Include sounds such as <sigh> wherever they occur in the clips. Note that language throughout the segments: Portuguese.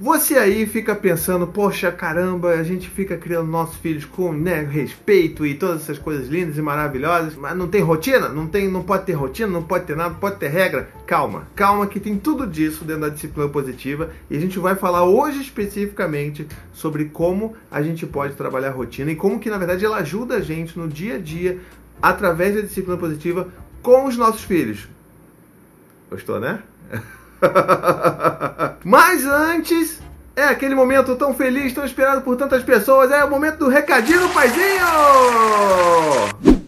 Você aí fica pensando, poxa caramba, a gente fica criando nossos filhos com né, respeito e todas essas coisas lindas e maravilhosas, mas não tem rotina? Não tem, não pode ter rotina, não pode ter nada, não pode ter regra? Calma, calma que tem tudo disso dentro da disciplina positiva e a gente vai falar hoje especificamente sobre como a gente pode trabalhar a rotina e como que na verdade ela ajuda a gente no dia a dia através da disciplina positiva com os nossos filhos. Gostou, né? <laughs> <laughs> Mas antes, é aquele momento tão feliz, tão esperado por tantas pessoas, é o momento do recadinho do paizinho!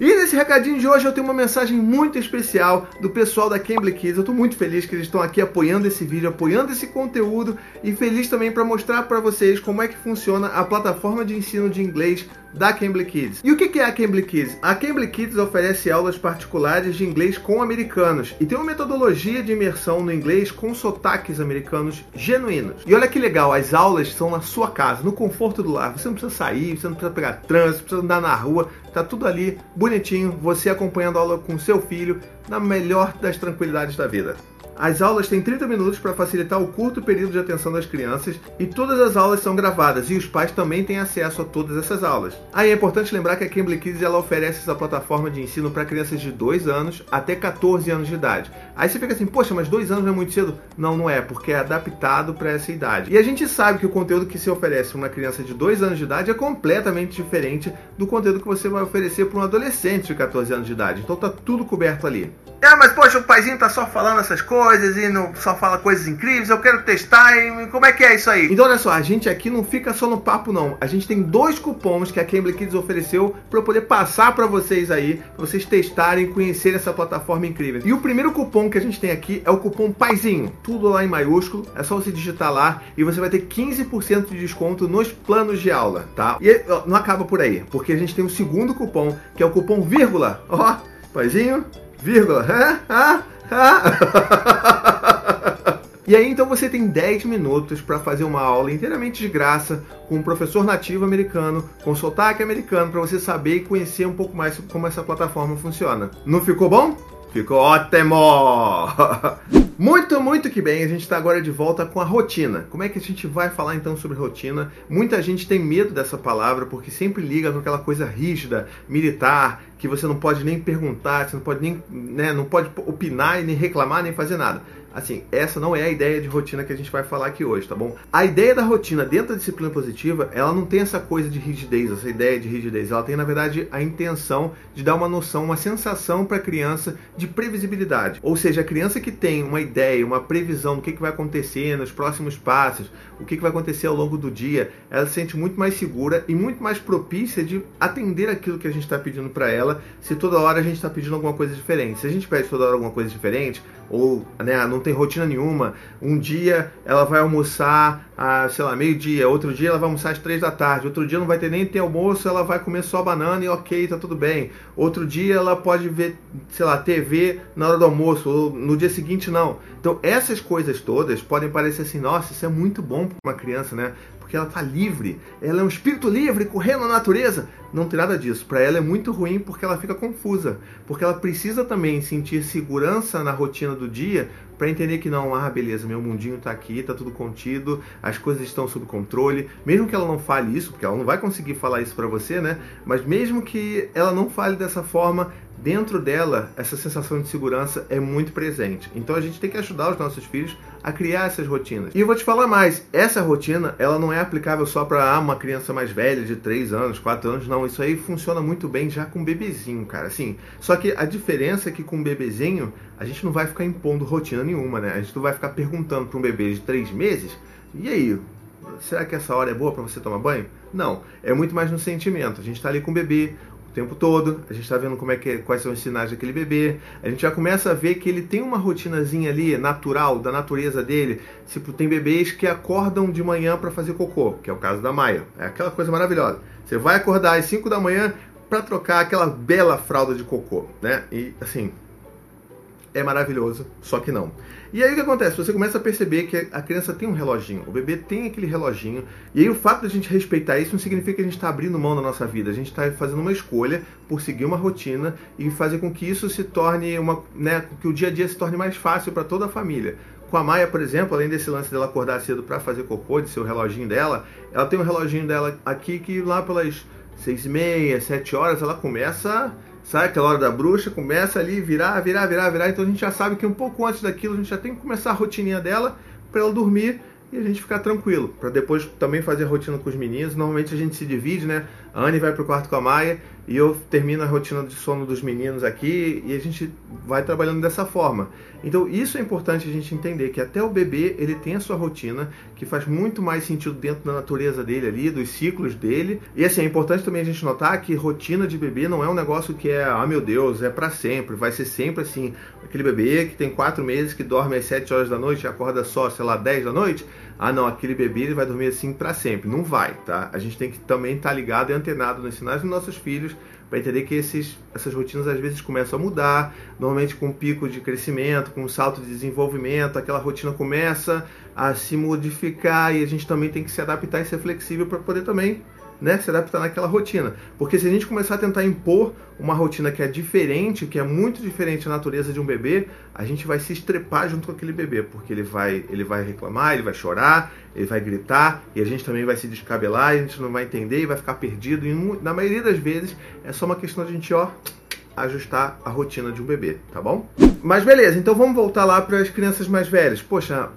E nesse recadinho de hoje eu tenho uma mensagem muito especial do pessoal da Cambly Kids. Eu estou muito feliz que eles estão aqui apoiando esse vídeo, apoiando esse conteúdo e feliz também para mostrar para vocês como é que funciona a plataforma de ensino de inglês da Cambly Kids. E o que é a Cambly Kids? A Cambly Kids oferece aulas particulares de inglês com americanos e tem uma metodologia de imersão no inglês com sotaques americanos genuínos. E olha que legal, as aulas são na sua casa, no conforto do lar. Você não precisa sair, você não precisa pegar trânsito, precisa andar na rua, tá tudo ali bonitinho, você acompanhando a aula com seu filho na melhor das tranquilidades da vida. As aulas têm 30 minutos para facilitar o curto período de atenção das crianças e todas as aulas são gravadas e os pais também têm acesso a todas essas aulas. Aí é importante lembrar que a Cambly Kids ela oferece essa plataforma de ensino para crianças de 2 anos até 14 anos de idade. Aí você fica assim, poxa, mas 2 anos não é muito cedo? Não, não é, porque é adaptado para essa idade. E a gente sabe que o conteúdo que se oferece para uma criança de 2 anos de idade é completamente diferente do conteúdo que você vai oferecer para um adolescente de 14 anos de idade. Então tá tudo coberto ali. É, mas poxa, o paizinho tá só falando essas coisas e não só fala coisas incríveis, eu quero testar e como é que é isso aí? Então olha só, a gente aqui não fica só no papo não. A gente tem dois cupons que a Cambly Kids ofereceu para eu poder passar para vocês aí, pra vocês testarem, conhecerem essa plataforma incrível. E o primeiro cupom que a gente tem aqui é o cupom paizinho, tudo lá em maiúsculo, é só você digitar lá e você vai ter 15% de desconto nos planos de aula, tá? E não acaba por aí, porque a gente tem um segundo cupom, que é o cupom vírgula. Ó, paizinho, vírgula. <laughs> E aí então você tem 10 minutos para fazer uma aula inteiramente de graça com um professor nativo americano, com sotaque americano, para você saber e conhecer um pouco mais como essa plataforma funciona. Não ficou bom? Ficou ótimo! <laughs> Muito, muito que bem. A gente está agora de volta com a rotina. Como é que a gente vai falar então sobre rotina? Muita gente tem medo dessa palavra porque sempre liga com aquela coisa rígida, militar, que você não pode nem perguntar, você não pode nem, né, não pode opinar e nem reclamar nem fazer nada. Assim, essa não é a ideia de rotina que a gente vai falar aqui hoje, tá bom? A ideia da rotina dentro da disciplina positiva, ela não tem essa coisa de rigidez, essa ideia de rigidez. Ela tem, na verdade, a intenção de dar uma noção, uma sensação para a criança de previsibilidade. Ou seja, a criança que tem uma ideia, uma previsão do que, que vai acontecer nos próximos passos, o que, que vai acontecer ao longo do dia, ela se sente muito mais segura e muito mais propícia de atender aquilo que a gente está pedindo para ela, se toda hora a gente está pedindo alguma coisa diferente. Se a gente pede toda hora alguma coisa diferente, ou né, não tem rotina nenhuma. Um dia ela vai almoçar, a, sei lá, meio-dia, outro dia ela vai almoçar às três da tarde, outro dia não vai ter nem ter almoço, ela vai comer só banana e ok, tá tudo bem. Outro dia ela pode ver, sei lá, TV na hora do almoço, ou no dia seguinte não. Então essas coisas todas podem parecer assim, nossa, isso é muito bom para uma criança, né? porque ela está livre, ela é um espírito livre correndo na natureza. Não tem nada disso. Para ela é muito ruim porque ela fica confusa, porque ela precisa também sentir segurança na rotina do dia para entender que não, ah, beleza, meu mundinho está aqui, está tudo contido, as coisas estão sob controle. Mesmo que ela não fale isso, porque ela não vai conseguir falar isso para você, né? Mas mesmo que ela não fale dessa forma, dentro dela, essa sensação de segurança é muito presente. Então a gente tem que ajudar os nossos filhos a criar essas rotinas. E eu vou te falar mais, essa rotina, ela não é aplicável só para ah, uma criança mais velha, de 3 anos, 4 anos, não. Isso aí funciona muito bem já com bebezinho, cara. Assim, só que a diferença é que com bebezinho, a gente não vai ficar impondo rotina nenhuma, né? A gente não vai ficar perguntando para um bebê de 3 meses, e aí, será que essa hora é boa para você tomar banho? Não, é muito mais no sentimento. A gente está ali com o bebê, o tempo todo, a gente está vendo como é que, quais são os sinais daquele bebê, a gente já começa a ver que ele tem uma rotinazinha ali natural, da natureza dele. Tipo, tem bebês que acordam de manhã para fazer cocô, que é o caso da Maia. É aquela coisa maravilhosa. Você vai acordar às 5 da manhã para trocar aquela bela fralda de cocô, né? E assim, é maravilhoso, só que não. E aí o que acontece? Você começa a perceber que a criança tem um reloginho, o bebê tem aquele reloginho, e aí o fato de a gente respeitar isso não significa que a gente está abrindo mão da nossa vida, a gente está fazendo uma escolha por seguir uma rotina e fazer com que isso se torne uma, né, que o dia a dia se torne mais fácil para toda a família. Com a Maia, por exemplo, além desse lance dela acordar cedo para fazer cocô, de ser o reloginho dela, ela tem um reloginho dela aqui que lá pelas seis e meia, sete horas, ela começa, sabe aquela hora da bruxa, começa ali virar, virar, virar, virar. Então a gente já sabe que um pouco antes daquilo a gente já tem que começar a rotininha dela para ela dormir e a gente ficar tranquilo, para depois também fazer a rotina com os meninos. Normalmente a gente se divide, né? A Anne vai pro quarto com a Maia e eu termino a rotina de sono dos meninos aqui e a gente vai trabalhando dessa forma. Então isso é importante a gente entender que até o bebê ele tem a sua rotina que faz muito mais sentido dentro da natureza dele ali, dos ciclos dele. E assim, é importante também a gente notar que rotina de bebê não é um negócio que é, ah meu Deus, é para sempre, vai ser sempre assim. Aquele bebê que tem quatro meses que dorme às 7 horas da noite e acorda só, sei lá, 10 da noite, ah não, aquele bebê ele vai dormir assim para sempre. Não vai, tá? A gente tem que também estar tá ligado antenado nos sinais dos nossos filhos para entender que esses, essas rotinas às vezes começam a mudar, normalmente com um pico de crescimento, com um salto de desenvolvimento, aquela rotina começa a se modificar e a gente também tem que se adaptar e ser flexível para poder também né, se adaptar naquela rotina. Porque se a gente começar a tentar impor uma rotina que é diferente, que é muito diferente da natureza de um bebê, a gente vai se estrepar junto com aquele bebê, porque ele vai, ele vai reclamar, ele vai chorar, ele vai gritar, e a gente também vai se descabelar, a gente não vai entender e vai ficar perdido. E na maioria das vezes é só uma questão de a gente, ó, ajustar a rotina de um bebê, tá bom? Mas beleza, então vamos voltar lá para as crianças mais velhas. Poxa,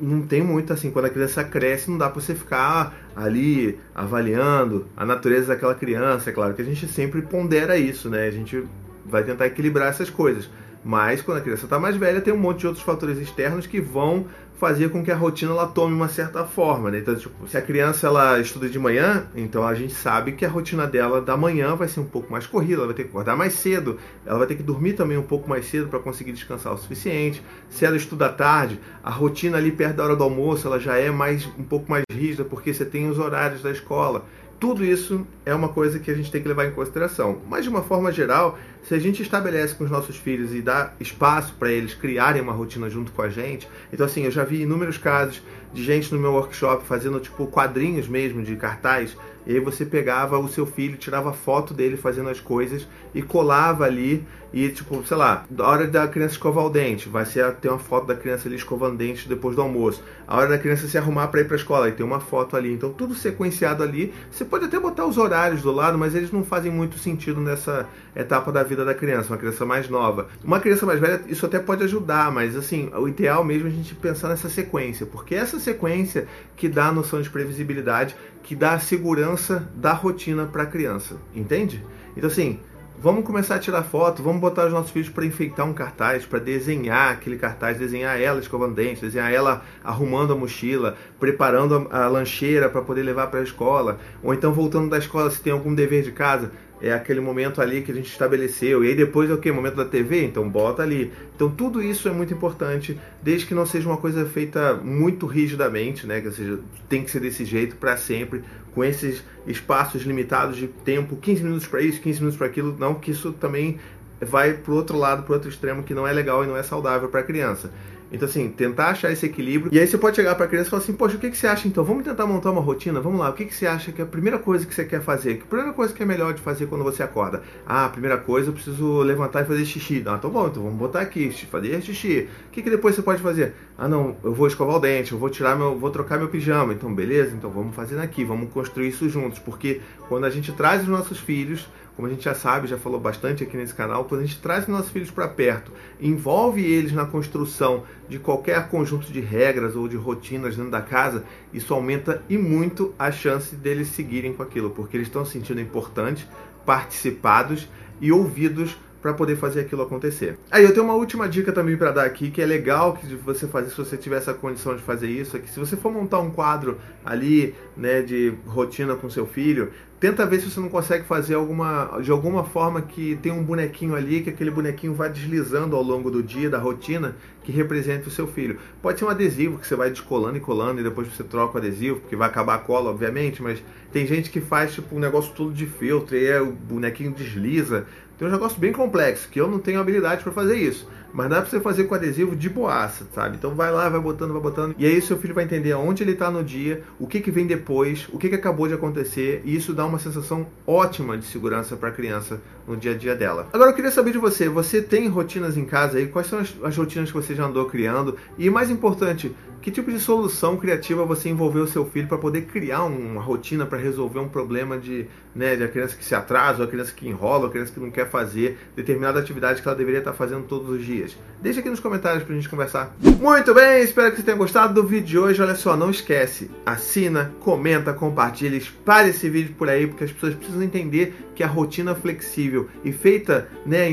não tem muito assim, quando a criança cresce, não dá para você ficar ali avaliando a natureza daquela criança. É claro que a gente sempre pondera isso, né? A gente vai tentar equilibrar essas coisas. Mas quando a criança está mais velha, tem um monte de outros fatores externos que vão fazer com que a rotina ela tome uma certa forma. Né? Então, tipo, se a criança ela estuda de manhã, então a gente sabe que a rotina dela da manhã vai ser um pouco mais corrida, ela vai ter que acordar mais cedo, ela vai ter que dormir também um pouco mais cedo para conseguir descansar o suficiente. Se ela estuda à tarde, a rotina ali perto da hora do almoço ela já é mais um pouco mais rígida porque você tem os horários da escola. Tudo isso é uma coisa que a gente tem que levar em consideração. Mas de uma forma geral, se a gente estabelece com os nossos filhos e dá espaço para eles criarem uma rotina junto com a gente, então assim, eu já vi inúmeros casos de gente no meu workshop fazendo tipo quadrinhos mesmo de cartaz e aí você pegava o seu filho, tirava foto dele fazendo as coisas e colava ali e tipo, sei lá, a hora da criança escovar o dente, vai ser ter uma foto da criança ali escovando dente depois do almoço. A hora da criança se arrumar para ir para a escola, e tem uma foto ali. Então tudo sequenciado ali. Você pode até botar os horários do lado, mas eles não fazem muito sentido nessa etapa da vida da criança, uma criança mais nova. Uma criança mais velha, isso até pode ajudar, mas assim, o ideal mesmo é a gente pensar nessa sequência, porque essa sequência que dá a noção de previsibilidade, que dá a segurança da rotina para a criança, entende? Então assim, vamos começar a tirar foto, vamos botar os nossos filhos para enfeitar um cartaz, para desenhar aquele cartaz, desenhar ela escovando dente, desenhar ela arrumando a mochila, preparando a, a lancheira para poder levar para a escola, ou então voltando da escola se tem algum dever de casa, é aquele momento ali que a gente estabeleceu. E aí depois é o que? Momento da TV? Então bota ali. Então tudo isso é muito importante, desde que não seja uma coisa feita muito rigidamente, né? Que seja, tem que ser desse jeito para sempre, com esses espaços limitados de tempo, 15 minutos para isso, 15 minutos para aquilo. Não, que isso também vai pro outro lado, pro outro extremo, que não é legal e não é saudável para a criança. Então, assim, tentar achar esse equilíbrio. E aí você pode chegar para a criança e falar assim: Poxa, o que, que você acha então? Vamos tentar montar uma rotina? Vamos lá, o que, que você acha que é a primeira coisa que você quer fazer? Que a primeira coisa que é melhor de fazer quando você acorda? Ah, a primeira coisa eu preciso levantar e fazer xixi. Ah, então bom, então vamos botar aqui, fazer xixi. O que, que depois você pode fazer? Ah, não, eu vou escovar o dente, eu vou tirar meu, vou trocar meu pijama. Então, beleza? Então vamos fazer aqui, vamos construir isso juntos. Porque quando a gente traz os nossos filhos como a gente já sabe, já falou bastante aqui nesse canal, quando a gente traz nossos filhos para perto, envolve eles na construção de qualquer conjunto de regras ou de rotinas dentro da casa, isso aumenta e muito a chance deles seguirem com aquilo, porque eles estão se sentindo importantes, participados e ouvidos para poder fazer aquilo acontecer. Aí eu tenho uma última dica também para dar aqui, que é legal que você fazer se você tiver essa condição de fazer isso, é que se você for montar um quadro ali, né, de rotina com seu filho, tenta ver se você não consegue fazer alguma de alguma forma que tem um bonequinho ali, que aquele bonequinho vai deslizando ao longo do dia, da rotina, que represente o seu filho. Pode ser um adesivo que você vai descolando e colando e depois você troca o adesivo, porque vai acabar a cola, obviamente, mas tem gente que faz tipo um negócio todo de filtro e aí o bonequinho desliza. Tem um negócio bem complexo, que eu não tenho habilidade para fazer isso. Mas dá para você fazer com adesivo de boaça, sabe? Então vai lá, vai botando, vai botando. E aí seu filho vai entender onde ele está no dia, o que, que vem depois, o que, que acabou de acontecer. E isso dá uma sensação ótima de segurança para a criança no dia a dia dela. Agora eu queria saber de você, você tem rotinas em casa aí? Quais são as, as rotinas que você já andou criando? E mais importante, que tipo de solução criativa você envolveu o seu filho para poder criar uma rotina para resolver um problema de, né, de a criança que se atrasa, ou a criança que enrola, ou a criança que não quer fazer determinada atividade que ela deveria estar fazendo todos os dias? Deixa aqui nos comentários para a gente conversar. Muito bem, espero que você tenha gostado do vídeo de hoje. Olha só, não esquece, assina, comenta, compartilha, espalhe esse vídeo por aí, porque as pessoas precisam entender que a rotina flexível e feita né,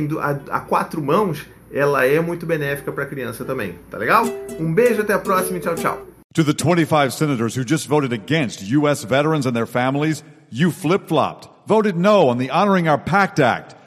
a, quatro mãos ela é muito benéfica para a criança também. Tá legal? Um beijo, até a próxima e tchau, tchau. To the 25 senators who just voted against U.S. veterans and their families, you flip flopped, voted no on the Honoring Our Pact Act.